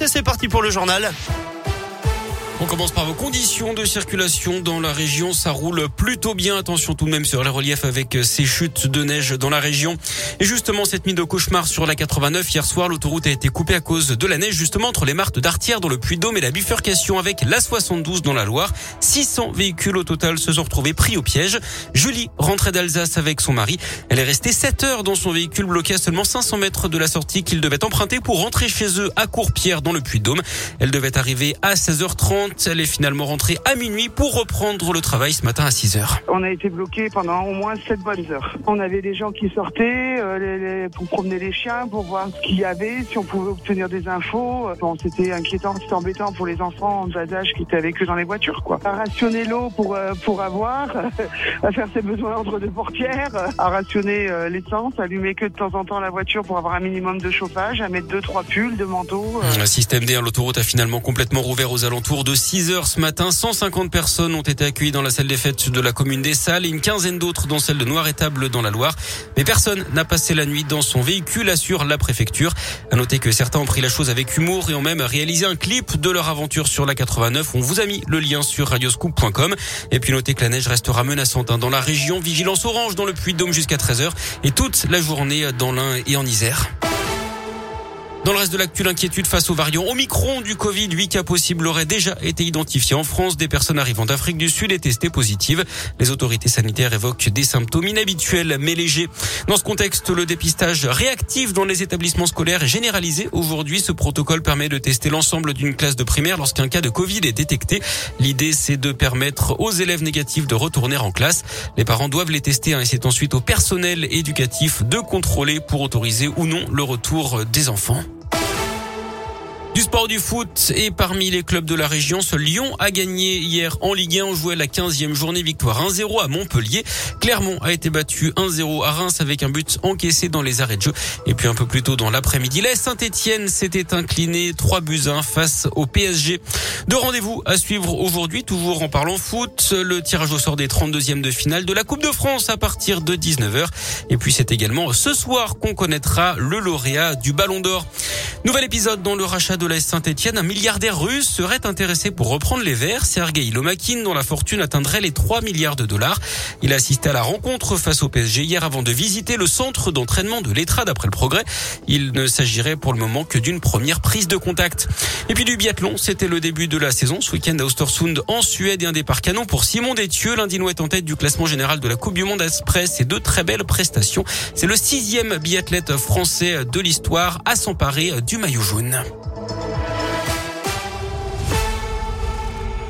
et c'est parti pour le journal. On commence par vos conditions de circulation dans la région. Ça roule plutôt bien. Attention tout de même sur les reliefs avec ces chutes de neige dans la région. Et justement, cette nuit de cauchemar sur la 89, hier soir, l'autoroute a été coupée à cause de la neige, justement entre les martes d'Artière dans le Puy-de-Dôme et la bifurcation avec la 72 dans la Loire. 600 véhicules au total se sont retrouvés pris au piège. Julie rentrait d'Alsace avec son mari. Elle est restée 7 heures dans son véhicule bloqué à seulement 500 mètres de la sortie qu'il devait emprunter pour rentrer chez eux à Courpierre dans le Puy-de-Dôme. Elle devait arriver à 16h30. Elle est finalement rentrée à minuit pour reprendre le travail ce matin à 6 heures. On a été bloqué pendant au moins 7 bonnes heures. On avait des gens qui sortaient euh, les, les, pour promener les chiens, pour voir ce qu'il y avait, si on pouvait obtenir des infos. Bon, c'était inquiétant, c'était embêtant pour les enfants en bas âge qui étaient avec eux dans les voitures. Quoi. À rationner l'eau pour, euh, pour avoir, à faire ses besoins entre deux portières, à rationner euh, l'essence, allumer que de temps en temps la voiture pour avoir un minimum de chauffage, à mettre deux, trois pulls, deux manteaux. Un système D, l'autoroute a finalement complètement rouvert aux alentours de 6 heures ce matin. 150 personnes ont été accueillies dans la salle des fêtes de la commune des Salles et une quinzaine d'autres dans celle de Noir-Étable dans la Loire. Mais personne n'a passé la nuit dans son véhicule, assure la préfecture. À noter que certains ont pris la chose avec humour et ont même réalisé un clip de leur aventure sur la 89. On vous a mis le lien sur radioscoop.com. Et puis notez que la neige restera menaçante hein, dans la région. Vigilance orange dans le Puy-de-Dôme jusqu'à 13h et toute la journée dans l'Ain et en Isère. Dans le reste de l'actu, l'inquiétude face aux variants Omicron du Covid, 8 cas possibles auraient déjà été identifiés en France. Des personnes arrivant d'Afrique du Sud et testées positives. Les autorités sanitaires évoquent des symptômes inhabituels mais légers. Dans ce contexte, le dépistage réactif dans les établissements scolaires est généralisé. Aujourd'hui, ce protocole permet de tester l'ensemble d'une classe de primaire lorsqu'un cas de Covid est détecté. L'idée, c'est de permettre aux élèves négatifs de retourner en classe. Les parents doivent les tester hein, et c'est ensuite au personnel éducatif de contrôler pour autoriser ou non le retour des enfants. Du sport du foot et parmi les clubs de la région, ce Lyon a gagné hier en Ligue 1. On jouait la 15e journée victoire 1-0 à Montpellier. Clermont a été battu 1-0 à Reims avec un but encaissé dans les arrêts de jeu. Et puis un peu plus tôt dans l'après-midi, la Saint-Etienne s'était incliné 3 buts 1 face au PSG. Deux rendez-vous à suivre aujourd'hui, toujours en parlant foot. Le tirage au sort des 32e de finale de la Coupe de France à partir de 19h. Et puis c'est également ce soir qu'on connaîtra le lauréat du Ballon d'Or. Nouvel épisode dans le rachat de la Saint-Etienne. Un milliardaire russe serait intéressé pour reprendre les Verts. Sergei Lomakin, dont la fortune atteindrait les 3 milliards de dollars. Il a assisté à la rencontre face au PSG hier avant de visiter le centre d'entraînement de l'Etra d'après le progrès. Il ne s'agirait pour le moment que d'une première prise de contact. Et puis du biathlon, c'était le début de la saison. Ce week-end à Ostersund en Suède et un départ canon pour Simon Détieux. L'Indinois est en tête du classement général de la Coupe du Monde après ses deux très belles prestations. C'est le sixième biathlète français de l'histoire à s'emparer du maillot jaune.